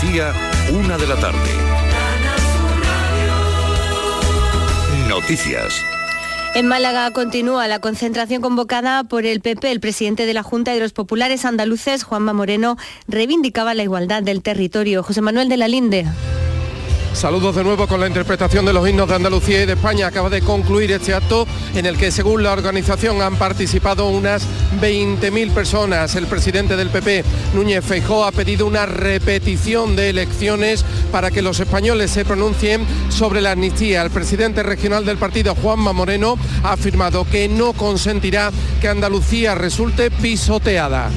Una de la tarde. Noticias. En Málaga continúa la concentración convocada por el PP. El presidente de la Junta de los Populares Andaluces, Juanma Moreno, reivindicaba la igualdad del territorio. José Manuel de la Linde. Saludos de nuevo con la interpretación de los himnos de Andalucía y de España. Acaba de concluir este acto en el que, según la organización, han participado unas 20.000 personas. El presidente del PP, Núñez Feijó, ha pedido una repetición de elecciones para que los españoles se pronuncien sobre la amnistía. El presidente regional del partido, Juanma Moreno, ha afirmado que no consentirá que Andalucía resulte pisoteada.